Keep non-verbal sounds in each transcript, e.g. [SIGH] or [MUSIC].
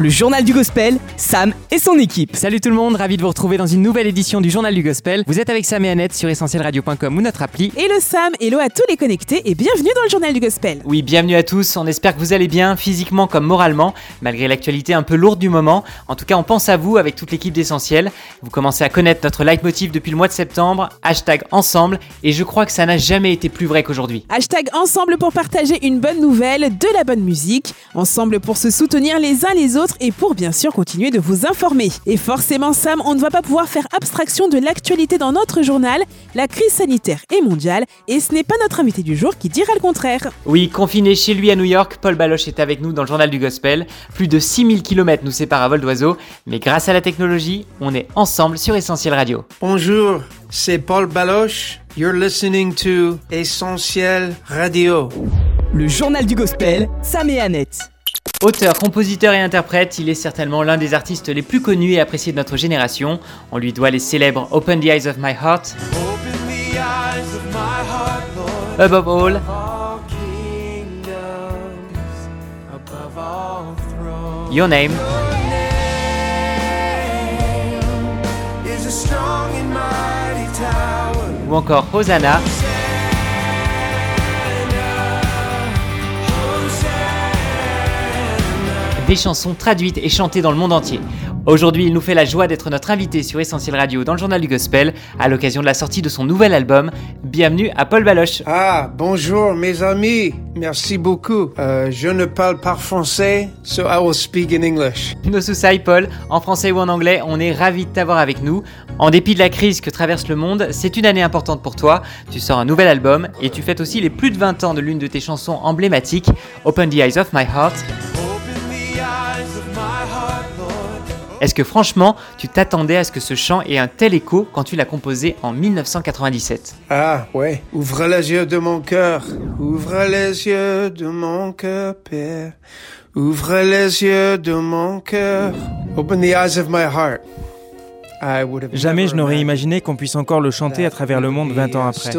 Le journal du gospel, Sam et son équipe. Salut tout le monde, ravi de vous retrouver dans une nouvelle édition du Journal du Gospel. Vous êtes avec Sam et Annette sur essentielradio.com ou notre appli. Hello Sam, hello à tous les connectés et bienvenue dans le journal du gospel. Oui, bienvenue à tous, on espère que vous allez bien, physiquement comme moralement, malgré l'actualité un peu lourde du moment. En tout cas, on pense à vous avec toute l'équipe d'Essentiel. Vous commencez à connaître notre leitmotiv depuis le mois de septembre, hashtag ensemble, et je crois que ça n'a jamais été plus vrai qu'aujourd'hui. Hashtag ensemble pour partager une bonne nouvelle, de la bonne musique, ensemble pour se soutenir les uns les autres et pour bien sûr continuer de vous informer. Et forcément Sam, on ne va pas pouvoir faire abstraction de l'actualité dans notre journal. La crise sanitaire est mondiale et ce n'est pas notre invité du jour qui dira le contraire. Oui, confiné chez lui à New York, Paul Baloche est avec nous dans le Journal du Gospel. Plus de 6000 km nous séparent à vol d'oiseau, mais grâce à la technologie, on est ensemble sur Essentiel Radio. Bonjour, c'est Paul Baloche. You're listening to Essentiel Radio. Le journal du gospel, Sam et Annette. Auteur, compositeur et interprète, il est certainement l'un des artistes les plus connus et appréciés de notre génération. On lui doit les célèbres Open the Eyes of My Heart, Above All, Your Name, ou encore Hosanna. Des chansons traduites et chantées dans le monde entier. Aujourd'hui, il nous fait la joie d'être notre invité sur Essentiel Radio dans le journal du Gospel à l'occasion de la sortie de son nouvel album. Bienvenue à Paul Baloche. Ah, bonjour mes amis. Merci beaucoup. Euh, je ne parle pas français, so I will speak in English. Nos soussailles, Paul, en français ou en anglais, on est ravis de t'avoir avec nous. En dépit de la crise que traverse le monde, c'est une année importante pour toi. Tu sors un nouvel album et tu fêtes aussi les plus de 20 ans de l'une de tes chansons emblématiques, Open the Eyes of My Heart. Est-ce que franchement, tu t'attendais à ce que ce chant ait un tel écho quand tu l'as composé en 1997 Ah, ouais. Ouvre les yeux de mon cœur. Ouvre les yeux de mon cœur, Père. Ouvre les yeux de mon cœur. Open the eyes of my heart. I would have Jamais je never n'aurais imagined imaginé qu'on puisse encore le chanter à travers le monde 20 ans après.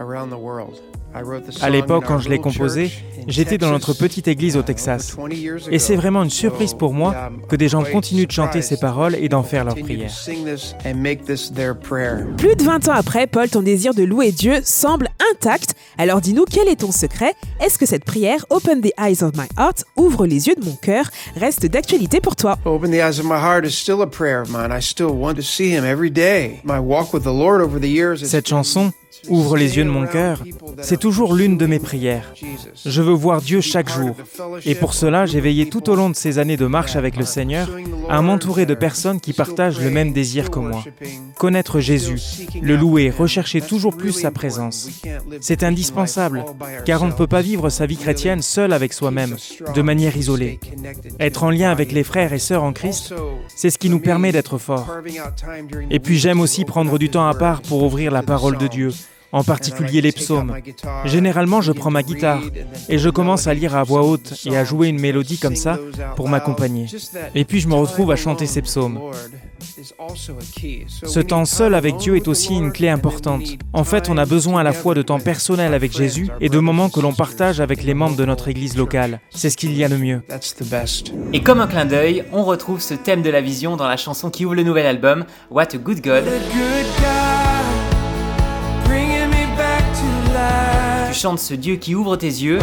Still singing this song 20 years later around the world. I wrote the À l'époque, in quand our je l'ai little composé, church in j'étais dans notre Texas, petite église au Texas. over 20 years Et c'est vraiment une surprise pour moi que des gens continuent de chanter ces paroles et d'en faire leur continue to prière. sing this and make this their prayer. Plus de 20 ans après, Paul, ton désir de louer Dieu semble intact. Alors dis-nous quel est ton secret? Est-ce que cette prière, Open the eyes of my heart, ouvre les yeux de mon cœur, reste d'actualité pour toi? Open the eyes of my heart is still a prayer of mine. I still want to see him every day. My walk with the Lord over the years. has Cette chanson, Ouvre les yeux de mon cœur, c'est toujours l'une de mes prières. Je veux voir Dieu chaque jour. Et pour cela, j'ai veillé tout au long de ces années de marche avec le Seigneur à m'entourer de personnes qui partagent le même désir que moi. Connaître Jésus, le louer, rechercher toujours plus sa présence. C'est indispensable, car on ne peut pas vivre sa vie chrétienne seul avec soi-même, de manière isolée. Être en lien avec les frères et sœurs en Christ, c'est ce qui nous permet d'être forts. Et puis j'aime aussi prendre du temps à part pour ouvrir la parole de Dieu, en particulier les psaumes. Généralement, je prends ma guitare et je commence à lire à voix haute et à jouer une mélodie comme ça pour m'accompagner. Et puis je me retrouve à chanter ces psaumes. Ce temps seul avec Dieu est aussi une clé importante. En fait, on a besoin à la fois de temps personnel avec Jésus et de moments que l'on partage avec les membres de notre église locale. C'est ce qu'il y a de mieux. Et comme un clin d'œil, on retrouve ce thème de la vision dans la chanson qui ouvre le nouvel album, What a Good God. Tu chantes ce Dieu qui ouvre tes yeux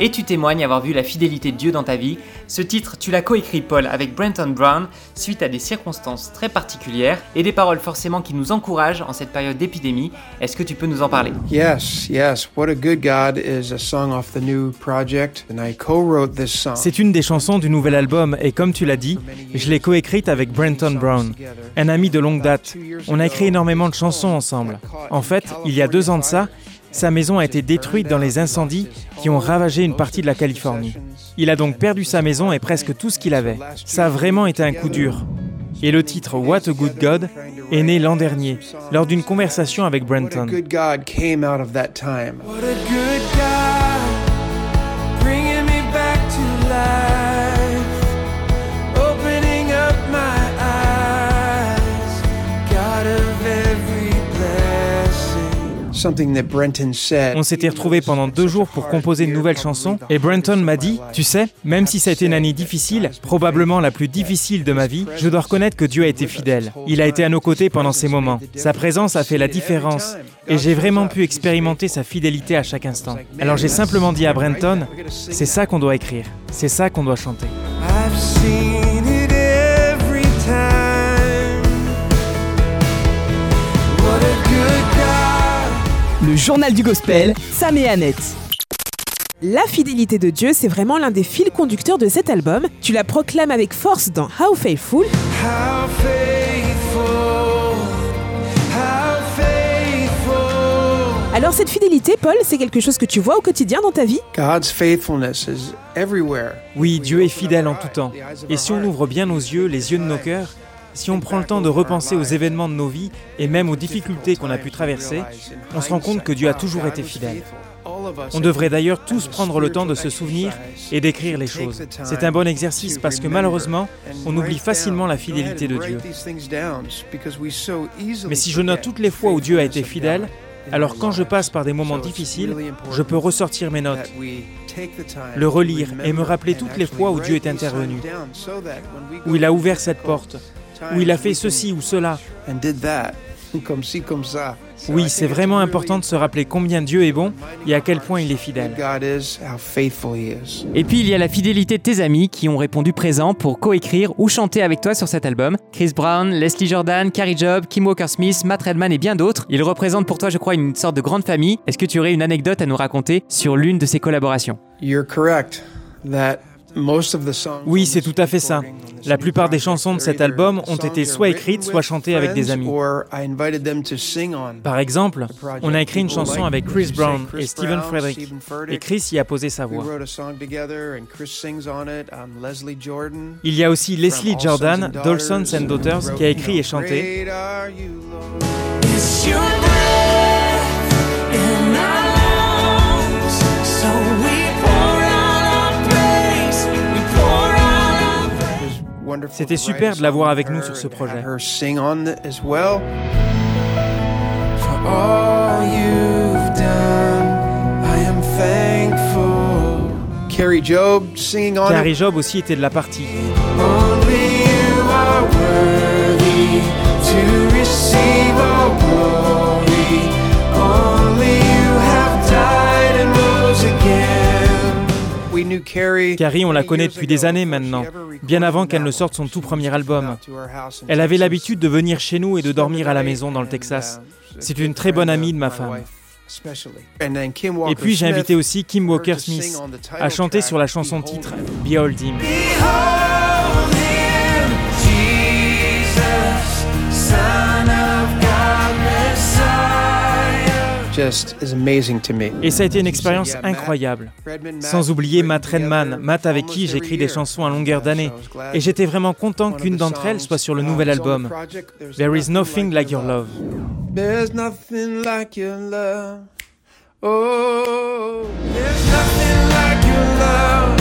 et tu témoignes avoir vu la fidélité de Dieu dans ta vie. Ce titre, tu l'as coécrit, Paul, avec Brenton Brown, suite à des circonstances très particulières et des paroles forcément qui nous encouragent en cette période d'épidémie. Est-ce que tu peux nous en parler? Yes, yes. What a Good God is a song off the new project, and I co-wrote this song. C'est une des chansons du nouvel album et comme tu l'as dit, je l'ai coécrite avec Brenton Brown, un ami de longue date. On a écrit énormément de chansons ensemble. En fait, il y a deux ans de ça, sa maison a été détruite dans les incendies qui ont ravagé une partie de la Californie. Il a donc perdu sa maison et presque tout ce qu'il avait. Ça a vraiment été un coup dur. Et le titre What a Good God est né l'an dernier, lors d'une conversation avec What a Brenton. good God came out of that time. On s'était retrouvés pendant deux jours pour composer une nouvelle chanson et Brenton m'a dit, tu sais, même si ça a été une année difficile, probablement la plus difficile de ma vie, je dois reconnaître que Dieu a été fidèle. Il a été à nos côtés pendant ces moments. Sa présence a fait la différence et j'ai vraiment pu expérimenter sa fidélité à chaque instant. Alors j'ai simplement dit à Brenton, c'est ça qu'on doit écrire, c'est ça qu'on doit chanter. Le journal du gospel, Sam et Annette. La fidélité de Dieu, c'est vraiment l'un des fils conducteurs de cet album. Tu la proclames avec force dans How Faithful. How faithful, how faithful. Alors cette fidélité, Paul, c'est quelque chose que tu vois au quotidien dans ta vie? God's faithfulness is everywhere. Oui, Dieu est fidèle en tout temps. Et si on ouvre bien nos yeux, les yeux de nos cœurs, si on prend le temps de repenser aux événements de nos vies et même aux difficultés qu'on a pu traverser, on se rend compte que Dieu a toujours été fidèle. On devrait d'ailleurs tous prendre le temps de se souvenir et d'écrire les choses. C'est un bon exercice parce que malheureusement, on oublie facilement la fidélité de Dieu. Mais si je note toutes les fois où Dieu a été fidèle, alors quand je passe par des moments difficiles, je peux ressortir mes notes, le relire et me rappeler toutes les fois où Dieu est intervenu, où il a ouvert cette porte, où il a fait ceci ou cela. And did that. [LAUGHS] Comme ci, comme ça. Oui, c'est vraiment important de se rappeler combien Dieu est bon et à quel point il est fidèle. God is, how faithful He is. Et puis il y a la fidélité de tes amis qui ont répondu présent pour coécrire ou chanter avec toi sur cet album. Chris Brown, Leslie Jordan, Carrie Job, Kim Walker-Smith, Matt Redman et bien d'autres. Ils représentent pour toi, je crois, une sorte de grande famille. Est-ce que tu aurais une anecdote à nous raconter sur l'une de ces collaborations? You're correct that most of the songs Oui, c'est tout à fait ça. La plupart des chansons de cet album ont été soit écrites, soit chantées avec des amis. or I invited them to sing on. Par exemple, on a écrit une chanson avec Chris Brown et Stephen Frederick. Et Chris y a posé sa We voix. wrote a song together and Chris sings on it. Um. Il y a aussi Leslie Jordan, Dawson's and Daughters, qui a écrit et chanté. C'était super de l'avoir avec nous sur ce projet. Carrie Job singing on Carrie it. Job aussi était de la partie. Only you are worthy to receive Carrie. On la connaît depuis des années maintenant, bien avant qu'elle ne sorte son tout premier album. Elle avait l'habitude de venir chez nous et de dormir à la maison dans le Texas. C'est une très bonne amie de ma femme. Et puis j'ai invité aussi Kim Walker-Smith à chanter sur la chanson titre Behold Him. Behold him, Jesus, Et ça a été une expérience incroyable. Sans oublier Matt Redman, Matt avec qui j'écris des chansons à longueur d'année. Et j'étais vraiment content qu'une d'entre elles soit sur le nouvel album. There is nothing like your love. There's nothing like your love. Oh, there's nothing like your love.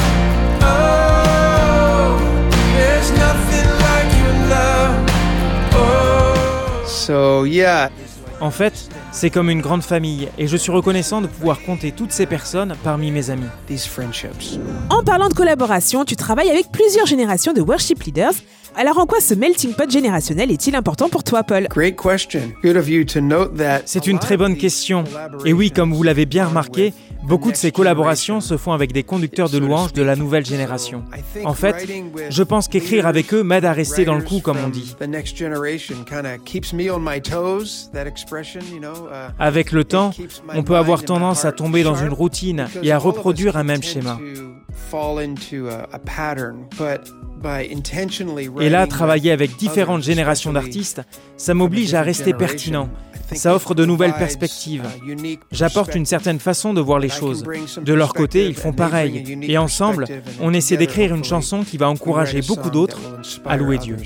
Oh, there's nothing like your love. Oh. So, yeah. En fait, c'est comme une grande famille et je suis reconnaissant de pouvoir compter toutes ces personnes parmi mes amis. These friendships. En parlant de collaboration, tu travailles avec plusieurs générations de worship leaders. Alors en quoi ce melting pot générationnel est-il important pour toi, Paul? Great question. Good of you to note that. C'est une très bonne question. Et oui, comme vous l'avez bien remarqué, beaucoup de ces collaborations se font avec des conducteurs de louanges de la nouvelle génération. En fait, je pense qu'écrire avec eux m'aide à rester dans le coup, comme on dit. Avec le temps, on peut avoir tendance à tomber dans une routine et à reproduire un même schéma. Et là, travailler avec différentes générations d'artistes, ça m'oblige à rester pertinent. Ça offre de nouvelles perspectives. J'apporte une certaine façon de voir les choses. De leur côté, ils font pareil. Et ensemble, on essaie d'écrire une chanson qui va encourager beaucoup d'autres à louer Dieu.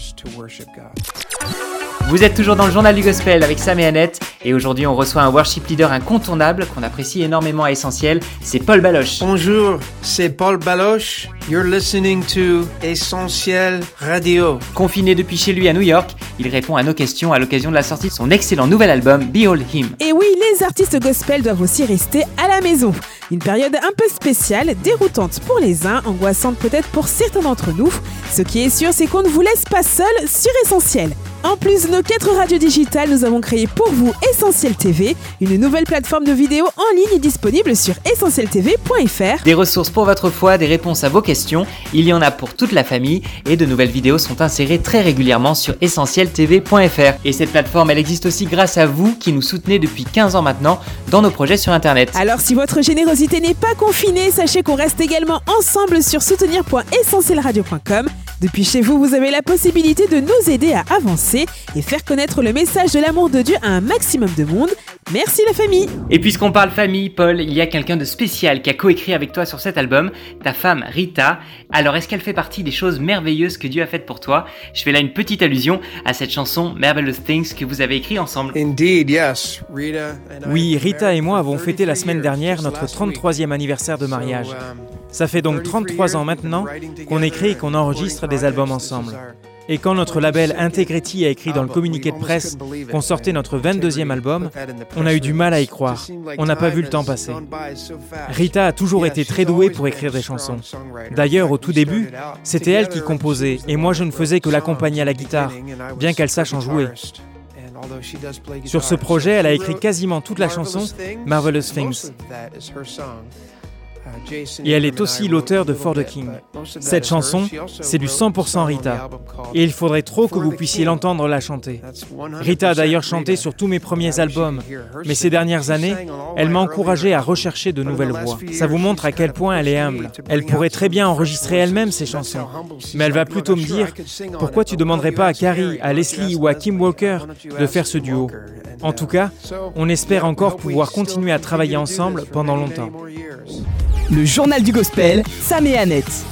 Vous êtes toujours dans le journal du gospel avec Sam et Annette et aujourd'hui on reçoit un worship leader incontournable qu'on apprécie énormément à Essentiel, c'est Paul Baloche. Bonjour, c'est Paul Baloche. You're listening to Essentiel Radio. Confiné depuis chez lui à New York, il répond à nos questions à l'occasion de la sortie de son excellent nouvel album Behold Him. Et oui, les artistes gospel doivent aussi rester à la maison. Une période un peu spéciale, déroutante pour les uns, angoissante peut-être pour certains d'entre nous. Ce qui est sûr, c'est qu'on ne vous laisse pas seul sur Essentiel. En plus de nos quatre radios digitales, nous avons créé pour vous Essentiel TV, une nouvelle plateforme de vidéos en ligne disponible sur essentieltv.fr. Des ressources pour votre foi, des réponses à vos questions, il y en a pour toute la famille et de nouvelles vidéos sont insérées très régulièrement sur essentieltv.fr. Et cette plateforme, elle existe aussi grâce à vous qui nous soutenez depuis 15 ans maintenant dans nos projets sur internet. Alors si votre générosité n'est pas confinée, sachez qu'on reste également ensemble sur soutenir.essentielradio.com. Depuis chez vous, vous avez la possibilité de nous aider à avancer et faire connaître le message de l'amour de Dieu à un maximum de monde. Merci la famille Et puisqu'on parle famille, Paul, il y a quelqu'un de spécial qui a coécrit avec toi sur cet album, ta femme Rita. Alors est-ce qu'elle fait partie des choses merveilleuses que Dieu a faites pour toi? Je fais là une petite allusion à cette chanson Marvelous Things que vous avez écrit ensemble. Indeed, yes. Rita and I Oui, Rita et moi avons fêté la 33 semaine dernière notre just last week. 33e anniversaire de mariage. Um, Ça fait donc 33 ans maintenant qu'on écrit et qu'on enregistre des albums ensemble. Et quand notre label Integrity a écrit dans le communiqué de presse qu'on sortait notre 22e album, on a eu du mal à y croire. On n'a pas vu le temps passer. Rita a toujours été très douée pour écrire des chansons. D'ailleurs, au tout début, c'était elle qui composait et moi je ne faisais que l'accompagner à la guitare, bien qu'elle sache en jouer. Sur ce projet, elle a écrit quasiment toute la chanson Marvelous Things. Et elle est aussi l'auteur de For the King. Cette chanson, c'est du 100% Rita. Et il faudrait trop que vous puissiez l'entendre la chanter. Rita a d'ailleurs chanté sur tous mes premiers albums, mais ces dernières années, elle m'a encouragé à rechercher de nouvelles voix. Ça vous montre à quel point elle est humble. Elle pourrait très bien enregistrer elle-même ses chansons, mais elle va plutôt me dire pourquoi tu demanderais pas à Carrie, à Leslie ou à Kim Walker de faire ce duo? En tout cas, on espère encore pouvoir continuer à travailler ensemble pendant longtemps. Le journal du gospel, Sam et Annette.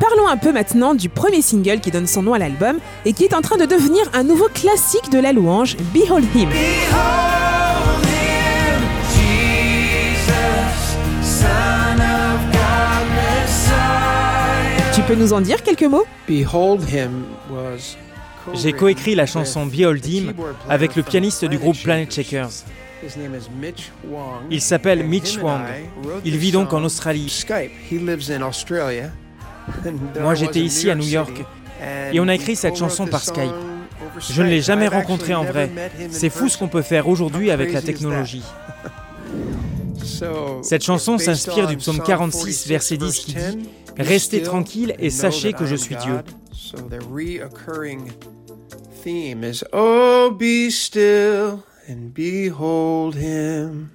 Parlons un peu maintenant du premier single qui donne son nom à l'album et qui est en train de devenir un nouveau classique de la louange, Behold Him. Behold him, Jesus, Son of God, Messiah. Tu peux nous en dire quelques mots? Behold him was J'ai coécrit la chanson Behold Him avec le pianiste du groupe Planet Shakers. His name is Mitch Wong. Il s'appelle Mitch wrote Il vit donc en Australie. [LAUGHS] Moi, j'étais ici à New York. Et on a écrit cette chanson par Skype. Je ne l'ai jamais rencontré en vrai. C'est fou ce qu'on peut faire aujourd'hui avec la technologie. [LAUGHS] Cette chanson s'inspire du psaume Psalm 46, verset 10 qui 10, dit Restez still tranquilles et sachez que je suis Dieu. And behold him.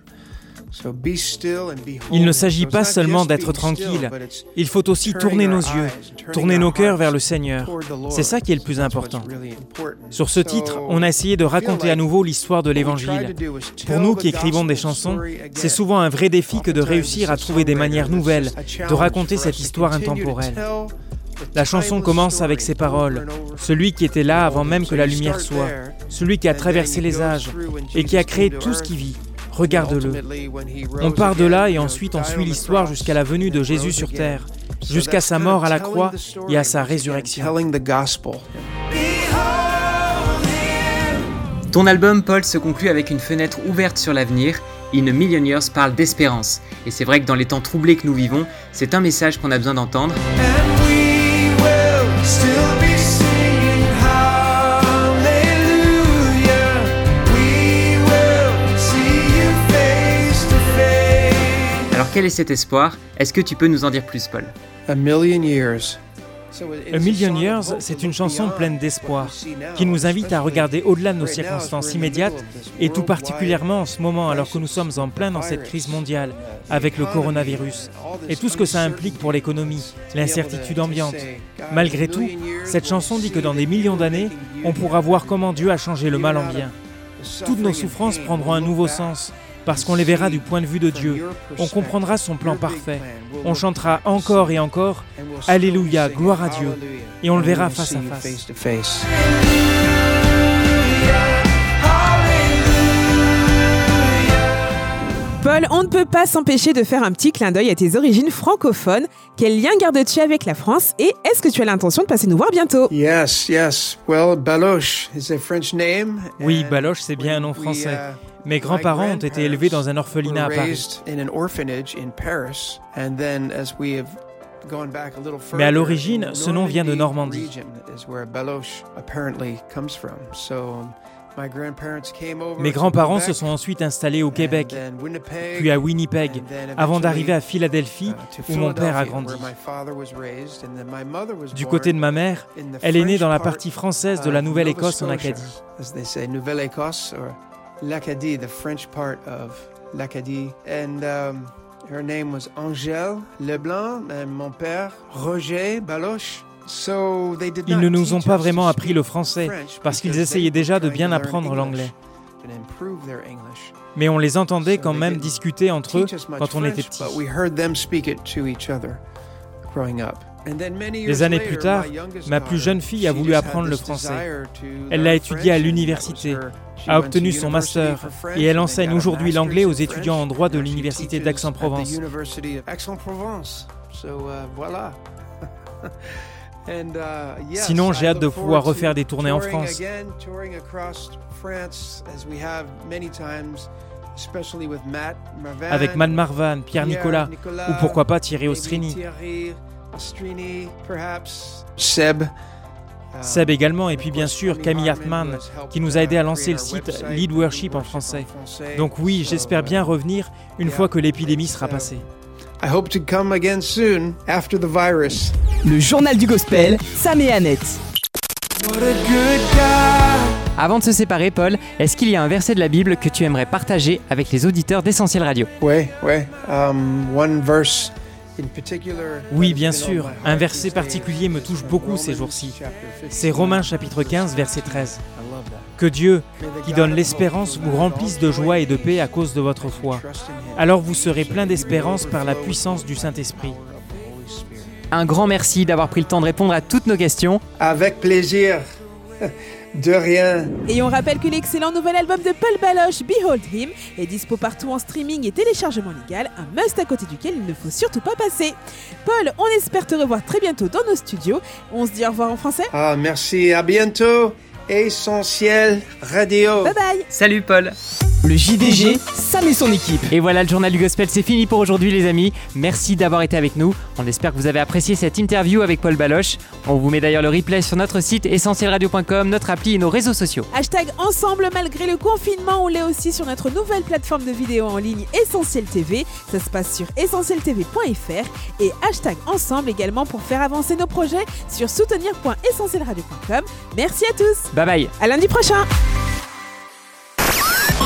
Il ne s'agit pas seulement d'être tranquille. Il faut aussi tourner our nos yeux, tourner our nos cœurs vers le Seigneur. C'est ça qui est le plus important. Sur ce titre, on a essayé de raconter à nouveau l'histoire de l'Évangile. Pour nous qui écrivons des chansons, c'est souvent un vrai défi que de réussir à trouver des manières nouvelles de raconter cette histoire intemporelle. La chanson commence avec ces paroles. Celui qui était là avant même que la lumière soit, celui qui a traversé les âges et qui a créé tout ce qui vit. Regarde-le. On part de là et ensuite on suit l'histoire jusqu'à la venue de Jésus sur terre, jusqu'à sa mort à la croix et à sa résurrection. Telling the gospel. Ton album, Paul, se conclut avec une fenêtre ouverte sur l'avenir. In a Million Years parle d'espérance. Et c'est vrai que dans les temps troublés que nous vivons, c'est un message qu'on a besoin d'entendre. Alors quel est cet espoir? Est-ce que tu peux nous en dire plus, Paul? A million years. A Million Years, c'est une chanson pleine d'espoir qui nous invite à regarder au-delà de nos circonstances immédiates et tout particulièrement en ce moment alors que nous sommes en plein dans cette crise mondiale avec le coronavirus et tout ce que ça implique pour l'économie, l'incertitude ambiante. Malgré tout, cette chanson dit que dans des millions d'années, on pourra voir comment Dieu a changé le mal en bien. Toutes nos souffrances prendront un nouveau sens parce qu'on les verra du point de vue de Dieu. On comprendra son plan parfait. On chantera encore et encore Alléluia, gloire à Dieu. Et on le verra face à face. Paul, on ne peut pas s'empêcher de faire un petit clin d'œil à tes origines francophones. Quel lien gardes-tu avec la France et est-ce que tu as l'intention de passer nous voir bientôt? Yes, yes. Well, Baloche is a French name. Oui, Baloche, c'est bien un nom français. uh, Mes grands-parents ont été élevés dans un orphelinat à Paris. raised in an orphanage in Paris, and then as we have gone back a little Mais à l'origine, ce nom vient de Normandie. Mes grands-parents se sont ensuite installés au Québec, puis à Winnipeg, avant d'arriver à Philadelphie, uh, où mon père a grandi. Du côté de ma mère, elle est née dans la part partie française de la Nouvelle-Écosse en Acadie. As they say, Nouvelle-Écosse or l'Acadie, the French part of l'Acadie. And um, her name was Angèle Leblanc, and mon père, Roger Baloche. So they did Ils ne nous ont pas vraiment appris le français, parce qu'ils essayaient déjà de bien apprendre l'anglais. Mais on les entendait quand même discuter entre eux quand on était petits. Des années plus tard, ma plus jeune fille a voulu apprendre le français. Elle l'a étudié à l'université, a obtenu son master et elle enseigne aujourd'hui l'anglais aux étudiants en droit de l'université d'Aix-en-Provence. [LAUGHS] uh, Sinon, j'ai I hâte de pouvoir refaire des tournées en France. with Matt Marvan, Avec Man Marvan, Pierre Nicolas, ou pourquoi pas Thierry Ostrini. Seb. Uh, Seb également, et puis bien of course, sûr Camille Hartman, Hartman, who has helped, qui nous a aidé à uh, lancer le site Lead Worship en français. Donc oui, So, j'espère bien revenir une fois que l'épidémie sera passée. I hope to come again soon after the virus. Le journal du gospel, Sam et Annette. What a good guy. Avant de se séparer, Paul, est-ce qu'il y a un verset de la Bible que tu aimerais partager avec les auditeurs d'Essentiel Radio? Ouais, ouais. Um, one verse in particular. Oui, bien sûr, un these verset days particulier me touche is beaucoup ces Romans jours-ci. chapter 15. C'est Romains chapitre 15, verset 13. Que Dieu, qui donne l'espérance, vous remplisse de joie et de paix à cause de votre foi. Alors vous serez plein d'espérance par la puissance du Saint-Esprit. Un grand merci d'avoir pris le temps de répondre à toutes nos questions. Avec plaisir. De rien. Et on rappelle que l'excellent nouvel album de Paul Baloche, Behold Him, est dispo partout en streaming et téléchargement légal, un must à côté duquel il ne faut surtout pas passer. Paul, on espère te revoir très bientôt dans nos studios. On se dit au revoir en français. Ah, merci. À bientôt. Essentiel Radio. Bye bye Salut Paul Le JDG, Sam et son équipe. Et voilà, le journal du gospel, c'est fini pour aujourd'hui les amis. Merci d'avoir été avec nous. On espère que vous avez apprécié cette interview avec Paul Baloche. On vous met d'ailleurs le replay sur notre site essentielradio.com, notre appli et nos réseaux sociaux. Hashtag ensemble malgré le confinement, on l'est aussi sur notre nouvelle plateforme de vidéo en ligne Essentiel TV. Ça se passe sur essentieltv.fr et hashtag ensemble également pour faire avancer nos projets sur soutenir.essentielradio.com. Merci à tous. Bye bye À lundi prochain.